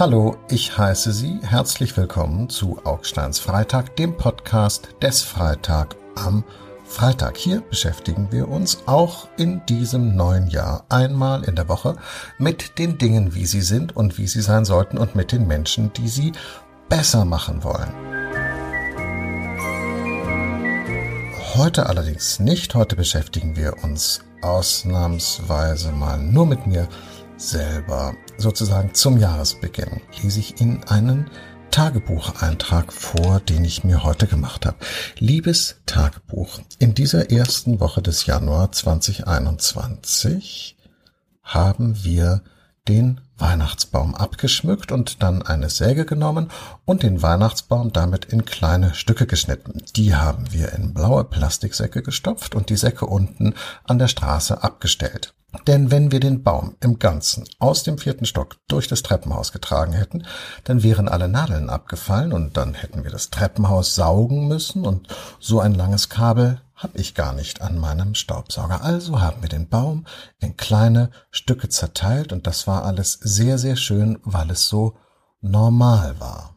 Hallo, ich heiße Sie herzlich willkommen zu Augsteins Freitag, dem Podcast des Freitag am Freitag. Hier beschäftigen wir uns auch in diesem neuen Jahr einmal in der Woche mit den Dingen, wie sie sind und wie sie sein sollten und mit den Menschen, die sie besser machen wollen. Heute allerdings nicht. Heute beschäftigen wir uns ausnahmsweise mal nur mit mir selber. Sozusagen zum Jahresbeginn lese ich Ihnen einen Tagebucheintrag vor, den ich mir heute gemacht habe. Liebes Tagebuch, in dieser ersten Woche des Januar 2021 haben wir den Weihnachtsbaum abgeschmückt und dann eine Säge genommen und den Weihnachtsbaum damit in kleine Stücke geschnitten. Die haben wir in blaue Plastiksäcke gestopft und die Säcke unten an der Straße abgestellt. Denn wenn wir den Baum im Ganzen aus dem vierten Stock durch das Treppenhaus getragen hätten, dann wären alle Nadeln abgefallen und dann hätten wir das Treppenhaus saugen müssen und so ein langes Kabel habe ich gar nicht an meinem Staubsauger. Also haben wir den Baum in kleine Stücke zerteilt und das war alles sehr, sehr schön, weil es so normal war.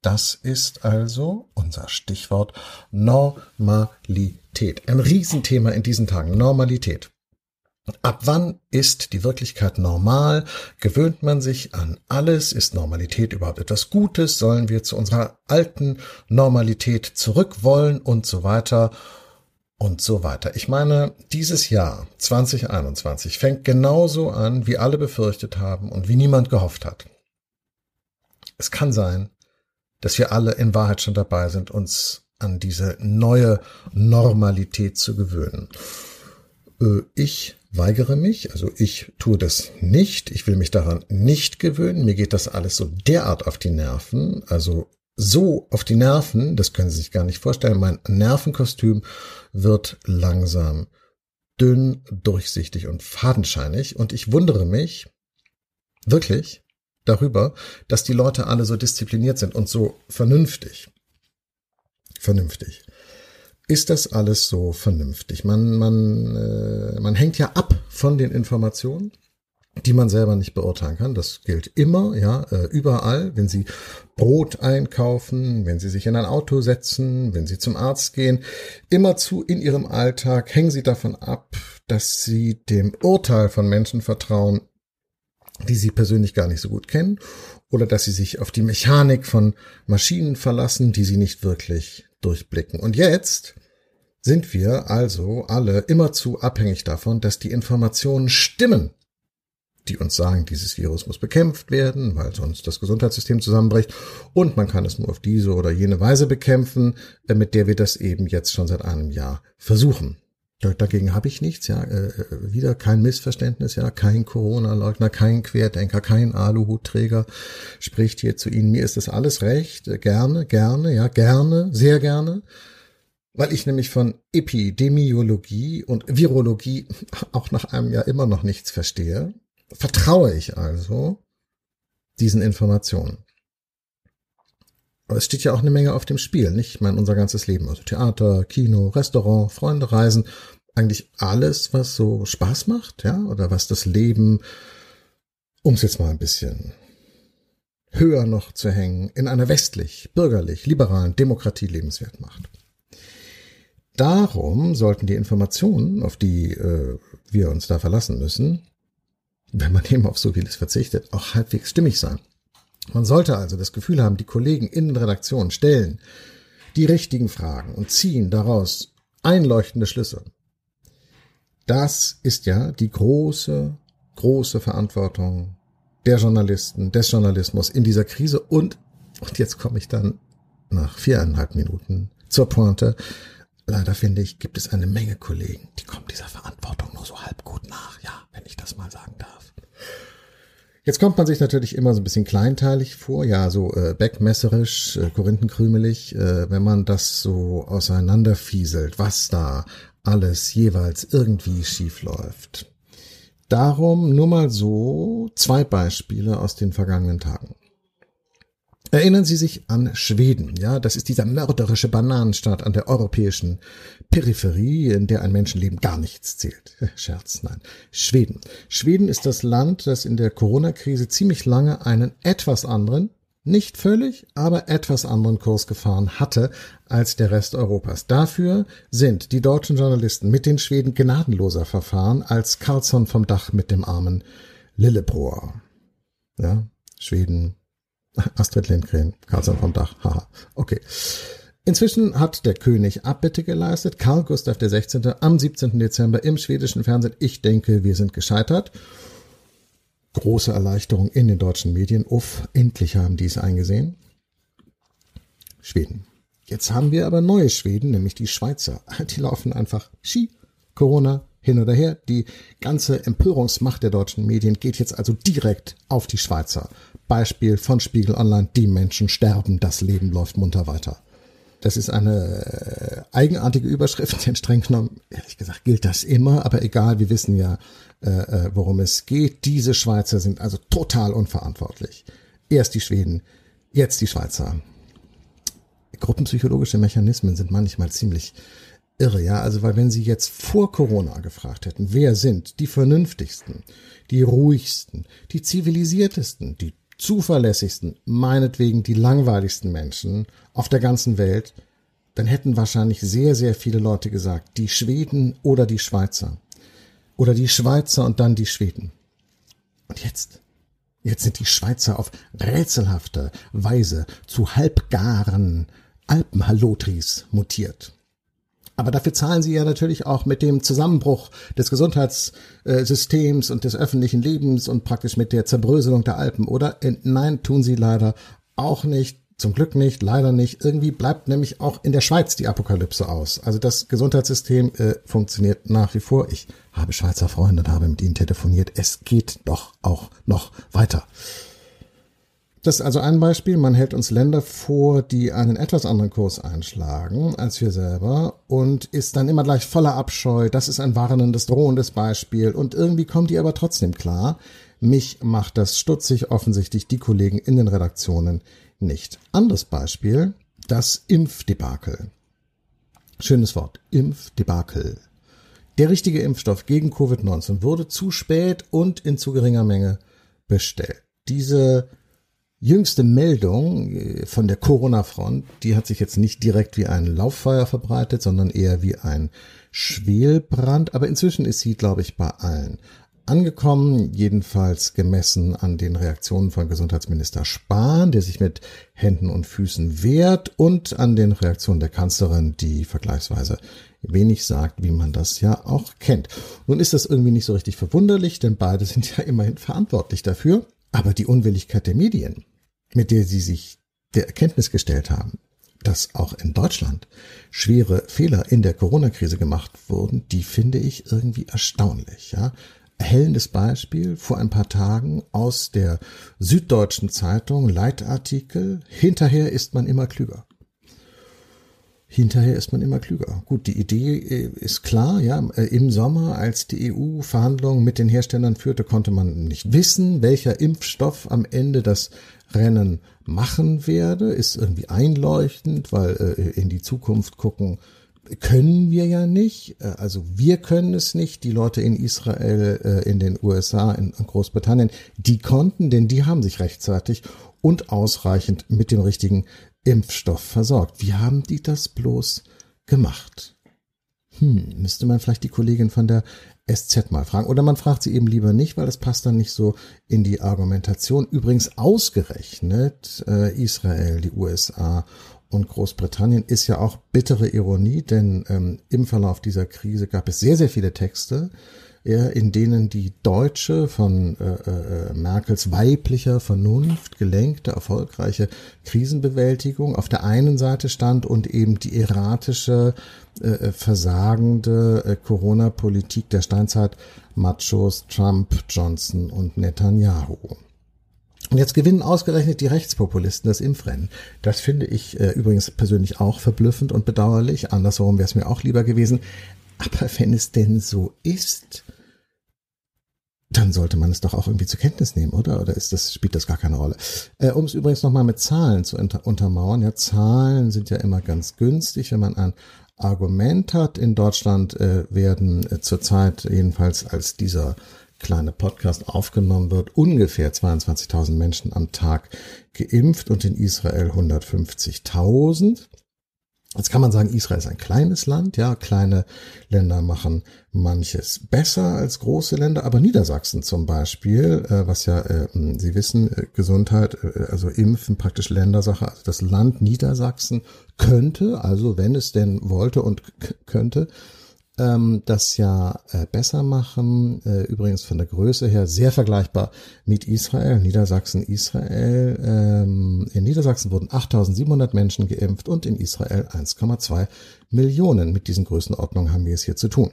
Das ist also unser Stichwort Normalität. Ein Riesenthema in diesen Tagen. Normalität. Ab wann ist die Wirklichkeit normal? Gewöhnt man sich an alles? Ist Normalität überhaupt etwas Gutes? Sollen wir zu unserer alten Normalität zurück wollen und so weiter und so weiter. Ich meine, dieses Jahr 2021 fängt genauso an, wie alle befürchtet haben und wie niemand gehofft hat. Es kann sein, dass wir alle in Wahrheit schon dabei sind, uns an diese neue Normalität zu gewöhnen. Äh, ich weigere mich, also ich tue das nicht, ich will mich daran nicht gewöhnen, mir geht das alles so derart auf die Nerven, also so auf die Nerven, das können Sie sich gar nicht vorstellen, mein Nervenkostüm wird langsam dünn, durchsichtig und fadenscheinig und ich wundere mich wirklich darüber, dass die Leute alle so diszipliniert sind und so vernünftig. Vernünftig ist das alles so vernünftig? Man, man, äh, man hängt ja ab von den Informationen, die man selber nicht beurteilen kann. Das gilt immer, ja, äh, überall. Wenn Sie Brot einkaufen, wenn Sie sich in ein Auto setzen, wenn Sie zum Arzt gehen, immerzu in Ihrem Alltag hängen Sie davon ab, dass Sie dem Urteil von Menschen vertrauen, die Sie persönlich gar nicht so gut kennen, oder dass Sie sich auf die Mechanik von Maschinen verlassen, die Sie nicht wirklich durchblicken. Und jetzt sind wir also alle immerzu abhängig davon, dass die Informationen stimmen, die uns sagen, dieses Virus muss bekämpft werden, weil sonst das Gesundheitssystem zusammenbricht und man kann es nur auf diese oder jene Weise bekämpfen, äh, mit der wir das eben jetzt schon seit einem Jahr versuchen. Dagegen habe ich nichts, ja, äh, äh, wieder kein Missverständnis, ja, kein Corona-Leugner, kein Querdenker, kein Aluhutträger spricht hier zu Ihnen. Mir ist das alles recht, gerne, gerne, ja, gerne, sehr gerne, weil ich nämlich von Epidemiologie und Virologie auch nach einem Jahr immer noch nichts verstehe. Vertraue ich also diesen Informationen. Es steht ja auch eine Menge auf dem Spiel, nicht? Ich meine, unser ganzes Leben, also Theater, Kino, Restaurant, Freunde, Reisen, eigentlich alles, was so Spaß macht, ja, oder was das Leben, um es jetzt mal ein bisschen höher noch zu hängen, in einer westlich, bürgerlich, liberalen Demokratie lebenswert macht. Darum sollten die Informationen, auf die äh, wir uns da verlassen müssen, wenn man eben auf so vieles verzichtet, auch halbwegs stimmig sein. Man sollte also das Gefühl haben, die Kollegen in den Redaktionen stellen die richtigen Fragen und ziehen daraus einleuchtende Schlüsse. Das ist ja die große, große Verantwortung der Journalisten, des Journalismus in dieser Krise und, und jetzt komme ich dann nach viereinhalb Minuten zur Pointe. Leider finde ich, gibt es eine Menge Kollegen, die kommen dieser Verantwortung nur so halb gut nach, ja, wenn ich das mal sagen darf. Jetzt kommt man sich natürlich immer so ein bisschen kleinteilig vor, ja, so äh, beckmesserisch, äh, korinthenkrümelig, äh, wenn man das so auseinanderfieselt, was da alles jeweils irgendwie schief läuft. Darum nur mal so zwei Beispiele aus den vergangenen Tagen. Erinnern Sie sich an Schweden, ja, das ist dieser mörderische Bananenstaat an der europäischen Peripherie, in der ein Menschenleben gar nichts zählt. Scherz, nein. Schweden. Schweden ist das Land, das in der Corona-Krise ziemlich lange einen etwas anderen, nicht völlig, aber etwas anderen Kurs gefahren hatte als der Rest Europas. Dafür sind die deutschen Journalisten mit den Schweden gnadenloser verfahren als Carlsson vom Dach mit dem armen Lillebrohr. Ja, Schweden, Astrid Lindgren, Karlsson vom Dach, haha, okay. Inzwischen hat der König Abbitte geleistet, Karl Gustav XVI. am 17. Dezember im schwedischen Fernsehen. Ich denke, wir sind gescheitert. Große Erleichterung in den deutschen Medien. Uff, endlich haben die es eingesehen. Schweden. Jetzt haben wir aber neue Schweden, nämlich die Schweizer. Die laufen einfach Ski, Corona, hin oder her. Die ganze Empörungsmacht der deutschen Medien geht jetzt also direkt auf die Schweizer. Beispiel von Spiegel Online, die Menschen sterben, das Leben läuft munter weiter. Das ist eine äh, eigenartige Überschrift, denn streng genommen, ehrlich gesagt, gilt das immer, aber egal, wir wissen ja, äh, äh, worum es geht. Diese Schweizer sind also total unverantwortlich. Erst die Schweden, jetzt die Schweizer. Gruppenpsychologische Mechanismen sind manchmal ziemlich irre, ja. Also, weil wenn Sie jetzt vor Corona gefragt hätten, wer sind die vernünftigsten, die ruhigsten, die zivilisiertesten, die zuverlässigsten, meinetwegen die langweiligsten Menschen auf der ganzen Welt, dann hätten wahrscheinlich sehr, sehr viele Leute gesagt, die Schweden oder die Schweizer. Oder die Schweizer und dann die Schweden. Und jetzt? Jetzt sind die Schweizer auf rätselhafte Weise zu halbgaren Alpenhalotris mutiert. Aber dafür zahlen sie ja natürlich auch mit dem Zusammenbruch des Gesundheitssystems und des öffentlichen Lebens und praktisch mit der Zerbröselung der Alpen, oder? Nein, tun sie leider auch nicht. Zum Glück nicht, leider nicht. Irgendwie bleibt nämlich auch in der Schweiz die Apokalypse aus. Also das Gesundheitssystem äh, funktioniert nach wie vor. Ich habe Schweizer Freunde und habe mit ihnen telefoniert. Es geht doch auch noch weiter. Das ist also ein Beispiel. Man hält uns Länder vor, die einen etwas anderen Kurs einschlagen als wir selber und ist dann immer gleich voller Abscheu. Das ist ein warnendes, drohendes Beispiel und irgendwie kommen die aber trotzdem klar. Mich macht das stutzig, offensichtlich die Kollegen in den Redaktionen nicht. Anderes Beispiel, das Impfdebakel. Schönes Wort, Impfdebakel. Der richtige Impfstoff gegen Covid-19 wurde zu spät und in zu geringer Menge bestellt. Diese Jüngste Meldung äh, von der Corona-Front, die hat sich jetzt nicht direkt wie ein Lauffeuer verbreitet, sondern eher wie ein Schwelbrand. Aber inzwischen ist sie, glaube ich, bei allen angekommen, jedenfalls gemessen an den Reaktionen von Gesundheitsminister Spahn, der sich mit Händen und Füßen wehrt, und an den Reaktionen der Kanzlerin, die vergleichsweise wenig sagt, wie man das ja auch kennt. Nun ist das irgendwie nicht so richtig verwunderlich, denn beide sind ja immerhin verantwortlich dafür. Aber die Unwilligkeit der Medien, mit der sie sich der Erkenntnis gestellt haben, dass auch in Deutschland schwere Fehler in der Corona-Krise gemacht wurden, die finde ich irgendwie erstaunlich. Ja? Erhellendes Beispiel vor ein paar Tagen aus der Süddeutschen Zeitung, Leitartikel, hinterher ist man immer klüger hinterher ist man immer klüger. Gut, die Idee äh, ist klar, ja, äh, im Sommer, als die EU Verhandlungen mit den Herstellern führte, konnte man nicht wissen, welcher Impfstoff am Ende das Rennen machen werde, ist irgendwie einleuchtend, weil äh, in die Zukunft gucken können wir ja nicht. Äh, also wir können es nicht. Die Leute in Israel, in den USA, in Großbritannien, die konnten, denn die haben sich rechtzeitig und ausreichend mit dem richtigen Impfstoff versorgt. Wie haben die das bloß gemacht? Hm, müsste man vielleicht die Kollegin von der SZ mal fragen. Oder man fragt sie eben lieber nicht, weil das passt dann nicht so in die Argumentation. Übrigens ausgerechnet äh, Israel, die USA und Großbritannien ist ja auch bittere Ironie, denn ähm, im Verlauf dieser Krise gab es sehr, sehr viele Texte, in denen die deutsche, von äh, äh, Merkels weiblicher Vernunft gelenkte, erfolgreiche Krisenbewältigung auf der einen Seite stand und eben die erratische, äh, äh versagende äh, Corona-Politik der Steinzeit-Machos Trump, Johnson und Netanyahu. Und jetzt gewinnen ausgerechnet die Rechtspopulisten das Impfrennen. Das finde ich äh, übrigens persönlich auch verblüffend und bedauerlich. Andersherum wäre es mir auch lieber gewesen. Aber wenn es denn so ist, dann sollte man es doch auch irgendwie zur Kenntnis nehmen, oder? Oder ist das, spielt das gar keine Rolle? Äh, um es übrigens nochmal mit Zahlen zu unter untermauern, ja, Zahlen sind ja immer ganz günstig, wenn man ein Argument hat. In Deutschland äh, werden äh, zurzeit jedenfalls als dieser kleine Podcast aufgenommen wird, ungefähr 22.000 Menschen am Tag geimpft und in Israel 150.000. Jetzt kann man sagen, Israel ist ein kleines Land, ja, kleine Länder machen manches besser als große Länder, aber Niedersachsen zum Beispiel, äh, was ja, äh, Sie wissen, äh, Gesundheit, äh, also Impfen praktisch Ländersache, also das Land Niedersachsen könnte, also wenn es denn wollte und könnte, ähm, das ja äh, besser machen. Äh, übrigens von der Größe her sehr vergleichbar mit Israel, Niedersachsen, Israel. Ähm, in Niedersachsen wurden 8700 Menschen geimpft und in Israel 1,2 Millionen. Mit diesen Größenordnungen haben wir es hier zu tun.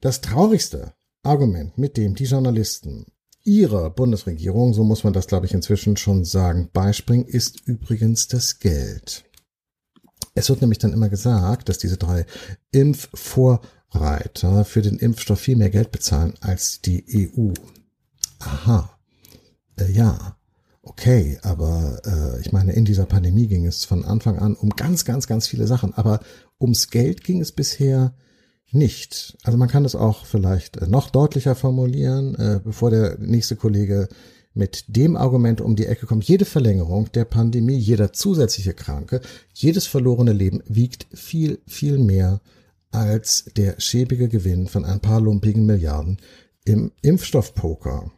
Das traurigste Argument, mit dem die Journalisten ihrer Bundesregierung, so muss man das glaube ich inzwischen schon sagen, beispringen, ist übrigens das Geld. Es wird nämlich dann immer gesagt, dass diese drei Impfvorreiter für den Impfstoff viel mehr Geld bezahlen als die EU. Aha. Äh, ja. Okay, aber äh, ich meine, in dieser Pandemie ging es von Anfang an um ganz, ganz, ganz viele Sachen, aber ums Geld ging es bisher nicht. Also man kann es auch vielleicht noch deutlicher formulieren, äh, bevor der nächste Kollege mit dem Argument um die Ecke kommt, jede Verlängerung der Pandemie, jeder zusätzliche Kranke, jedes verlorene Leben wiegt viel, viel mehr als der schäbige Gewinn von ein paar lumpigen Milliarden im Impfstoffpoker.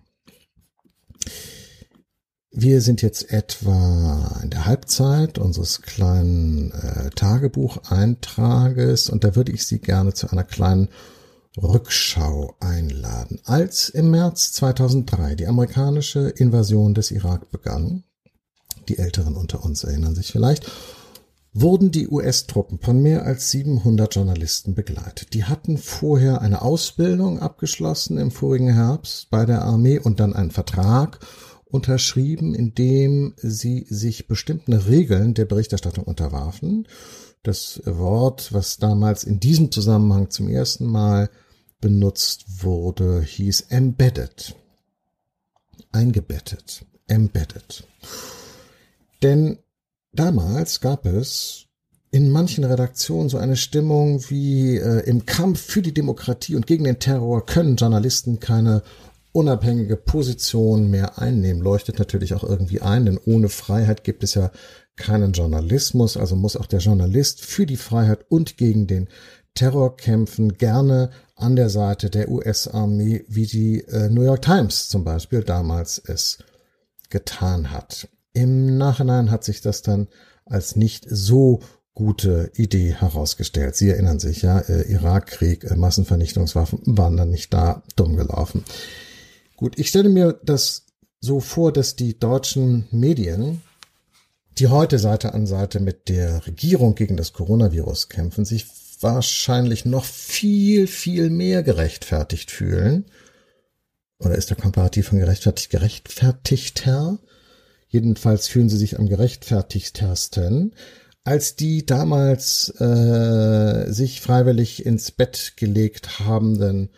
Wir sind jetzt etwa in der Halbzeit unseres kleinen äh, Tagebucheintrages und da würde ich Sie gerne zu einer kleinen Rückschau einladen. Als im März 2003 die amerikanische Invasion des Irak begann, die Älteren unter uns erinnern sich vielleicht, wurden die US-Truppen von mehr als 700 Journalisten begleitet. Die hatten vorher eine Ausbildung abgeschlossen im vorigen Herbst bei der Armee und dann einen Vertrag unterschrieben, in dem sie sich bestimmten Regeln der Berichterstattung unterwarfen. Das Wort, was damals in diesem Zusammenhang zum ersten Mal benutzt wurde, hieß embedded. Eingebettet. Embedded. Denn damals gab es in manchen Redaktionen so eine Stimmung wie äh, im Kampf für die Demokratie und gegen den Terror können Journalisten keine unabhängige Position mehr einnehmen. Leuchtet natürlich auch irgendwie ein, denn ohne Freiheit gibt es ja keinen Journalismus, also muss auch der Journalist für die Freiheit und gegen den Terror kämpfen, gerne an der Seite der US-Armee, wie die äh, New York Times zum Beispiel damals es getan hat. Im Nachhinein hat sich das dann als nicht so gute Idee herausgestellt. Sie erinnern sich ja, äh, Irakkrieg, äh, Massenvernichtungswaffen waren dann nicht da, dumm gelaufen. Gut, ich stelle mir das so vor, dass die deutschen Medien, die heute Seite an Seite mit der Regierung gegen das Coronavirus kämpfen, sich wahrscheinlich noch viel, viel mehr gerechtfertigt fühlen. Oder ist der Komparativ von gerechtfertigt gerechtfertigter? Jedenfalls fühlen sie sich am gerechtfertigtersten, als die damals äh, sich freiwillig ins Bett gelegt habenden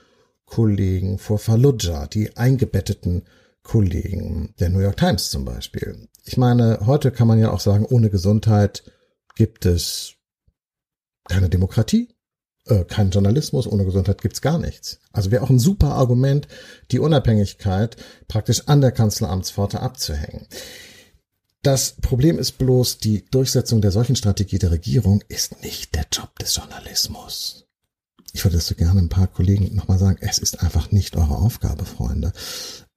Kollegen vor Fallujah, die eingebetteten Kollegen der New York Times zum Beispiel. Ich meine, heute kann man ja auch sagen, ohne Gesundheit gibt es keine Demokratie, äh, kein Journalismus, ohne Gesundheit gibt's gar nichts. Also wäre auch ein super Argument, die Unabhängigkeit praktisch an der Kanzleramtspforte abzuhängen. Das Problem ist bloß, die Durchsetzung der solchen Strategie der Regierung ist nicht der Job des Journalismus. Ich würde es so gerne ein paar Kollegen nochmal sagen, es ist einfach nicht eure Aufgabe, Freunde.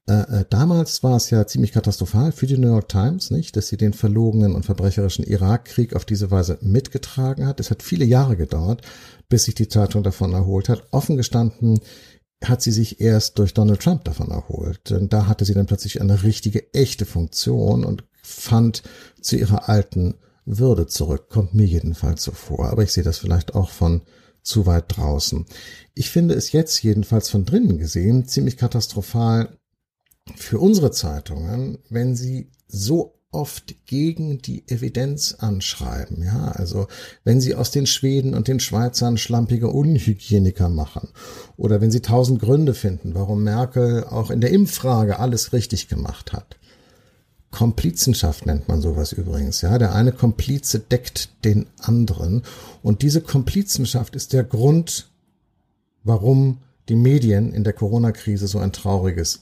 Äh, äh, damals war es ja ziemlich katastrophal für die New York Times, nicht, dass sie den verlogenen und verbrecherischen Irakkrieg auf diese Weise mitgetragen hat. Es hat viele Jahre gedauert, bis sich die Zeitung davon erholt hat. Offen gestanden hat sie sich erst durch Donald Trump davon erholt. Denn da hatte sie dann plötzlich eine richtige, echte Funktion und fand zu ihrer alten Würde zurück. Kommt mir jedenfalls so vor. Aber ich sehe das vielleicht auch von zu weit draußen. Ich finde es jetzt jedenfalls von drinnen gesehen ziemlich katastrophal, für unsere Zeitungen, wenn sie so oft gegen die Evidenz anschreiben. Ja, also wenn sie aus den Schweden und den Schweizern schlampige Unhygieniker machen oder wenn sie tausend Gründe finden, warum Merkel auch in der Impffrage alles richtig gemacht hat. Komplizenschaft nennt man sowas übrigens. Ja, der eine Komplize deckt den anderen und diese Komplizenschaft ist der Grund, warum die Medien in der Corona-Krise so ein trauriges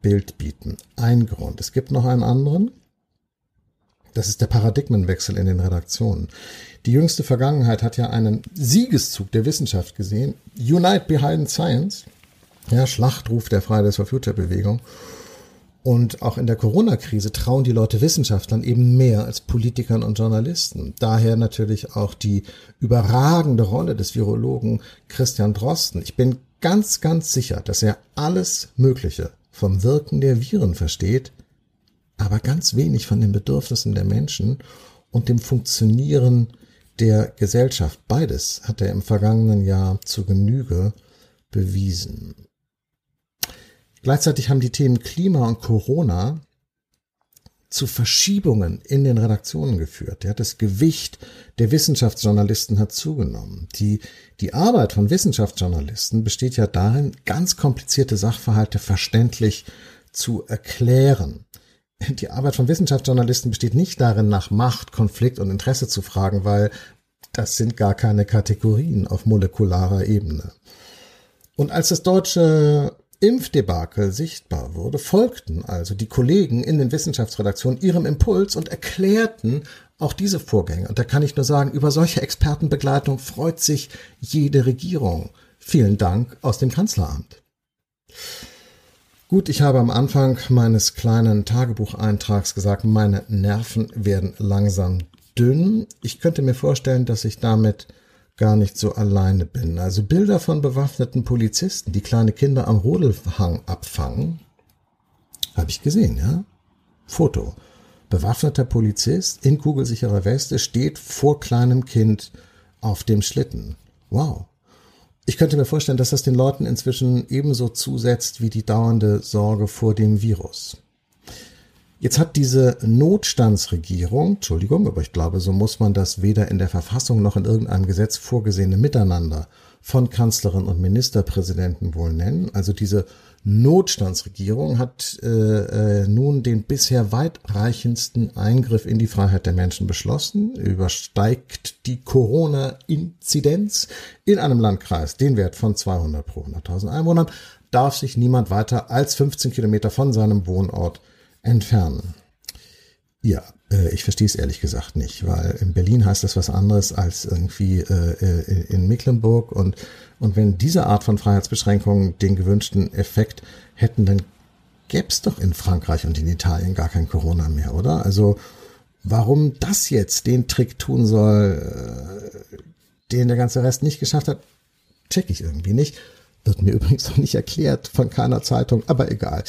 Bild bieten. Ein Grund. Es gibt noch einen anderen. Das ist der Paradigmenwechsel in den Redaktionen. Die jüngste Vergangenheit hat ja einen Siegeszug der Wissenschaft gesehen. Unite Behind Science. Ja, Schlachtruf der Fridays for Future Bewegung. Und auch in der Corona-Krise trauen die Leute Wissenschaftlern eben mehr als Politikern und Journalisten. Daher natürlich auch die überragende Rolle des Virologen Christian Drosten. Ich bin ganz, ganz sicher, dass er alles Mögliche vom Wirken der Viren versteht, aber ganz wenig von den Bedürfnissen der Menschen und dem Funktionieren der Gesellschaft. Beides hat er im vergangenen Jahr zu Genüge bewiesen. Gleichzeitig haben die Themen Klima und Corona zu Verschiebungen in den Redaktionen geführt. Ja, das Gewicht der Wissenschaftsjournalisten hat zugenommen. Die, die Arbeit von Wissenschaftsjournalisten besteht ja darin, ganz komplizierte Sachverhalte verständlich zu erklären. Die Arbeit von Wissenschaftsjournalisten besteht nicht darin, nach Macht, Konflikt und Interesse zu fragen, weil das sind gar keine Kategorien auf molekularer Ebene. Und als das deutsche Impfdebakel sichtbar wurde, folgten also die Kollegen in den Wissenschaftsredaktionen ihrem Impuls und erklärten auch diese Vorgänge. Und da kann ich nur sagen, über solche Expertenbegleitung freut sich jede Regierung. Vielen Dank aus dem Kanzleramt. Gut, ich habe am Anfang meines kleinen Tagebucheintrags gesagt, meine Nerven werden langsam dünn. Ich könnte mir vorstellen, dass ich damit gar nicht so alleine bin. Also Bilder von bewaffneten Polizisten, die kleine Kinder am Rodelhang abfangen, habe ich gesehen, ja. Foto. Bewaffneter Polizist in kugelsicherer Weste steht vor kleinem Kind auf dem Schlitten. Wow. Ich könnte mir vorstellen, dass das den Leuten inzwischen ebenso zusetzt wie die dauernde Sorge vor dem Virus. Jetzt hat diese Notstandsregierung, Entschuldigung, aber ich glaube, so muss man das weder in der Verfassung noch in irgendeinem Gesetz vorgesehene Miteinander von Kanzlerin und Ministerpräsidenten wohl nennen. Also diese Notstandsregierung hat äh, äh, nun den bisher weitreichendsten Eingriff in die Freiheit der Menschen beschlossen, übersteigt die Corona-Inzidenz in einem Landkreis den Wert von 200 pro 100.000 Einwohnern, darf sich niemand weiter als 15 Kilometer von seinem Wohnort entfernen. Ja, äh, ich verstehe es ehrlich gesagt nicht, weil in Berlin heißt das was anderes als irgendwie äh, äh, in Mecklenburg und und wenn diese Art von Freiheitsbeschränkungen den gewünschten Effekt hätten, dann gäbe es doch in Frankreich und in Italien gar kein Corona mehr, oder? Also warum das jetzt den Trick tun soll, den der ganze Rest nicht geschafft hat, check ich irgendwie nicht. Wird mir übrigens noch nicht erklärt von keiner Zeitung, aber egal.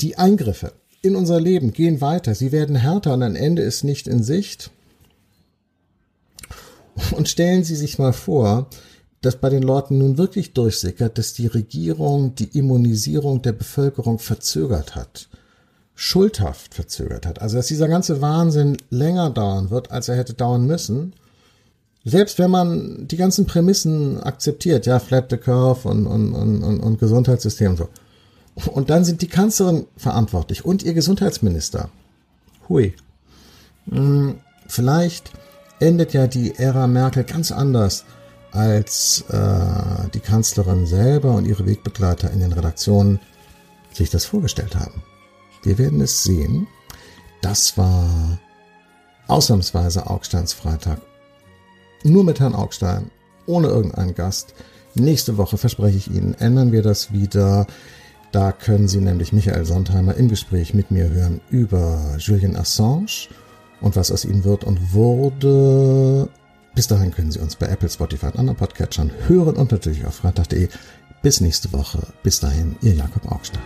Die Eingriffe in unser Leben gehen weiter. Sie werden härter und ein Ende ist nicht in Sicht. Und stellen Sie sich mal vor, dass bei den Leuten nun wirklich durchsickert, dass die Regierung die Immunisierung der Bevölkerung verzögert hat. Schuldhaft verzögert hat. Also dass dieser ganze Wahnsinn länger dauern wird, als er hätte dauern müssen. Selbst wenn man die ganzen Prämissen akzeptiert, ja, flat the curve und, und, und, und, und Gesundheitssystem und so. Und dann sind die Kanzlerin verantwortlich und ihr Gesundheitsminister. Hui. Hm, vielleicht endet ja die Ära Merkel ganz anders, als äh, die Kanzlerin selber und ihre Wegbegleiter in den Redaktionen sich das vorgestellt haben. Wir werden es sehen. Das war ausnahmsweise Augsteins Freitag. Nur mit Herrn Augstein, ohne irgendeinen Gast. Nächste Woche verspreche ich Ihnen, ändern wir das wieder. Da können Sie nämlich Michael Sondheimer im Gespräch mit mir hören über Julian Assange und was aus ihm wird und wurde. Bis dahin können Sie uns bei Apple, Spotify und anderen Podcatchern hören und natürlich auf freitag.de. Bis nächste Woche. Bis dahin, Ihr Jakob Augstein.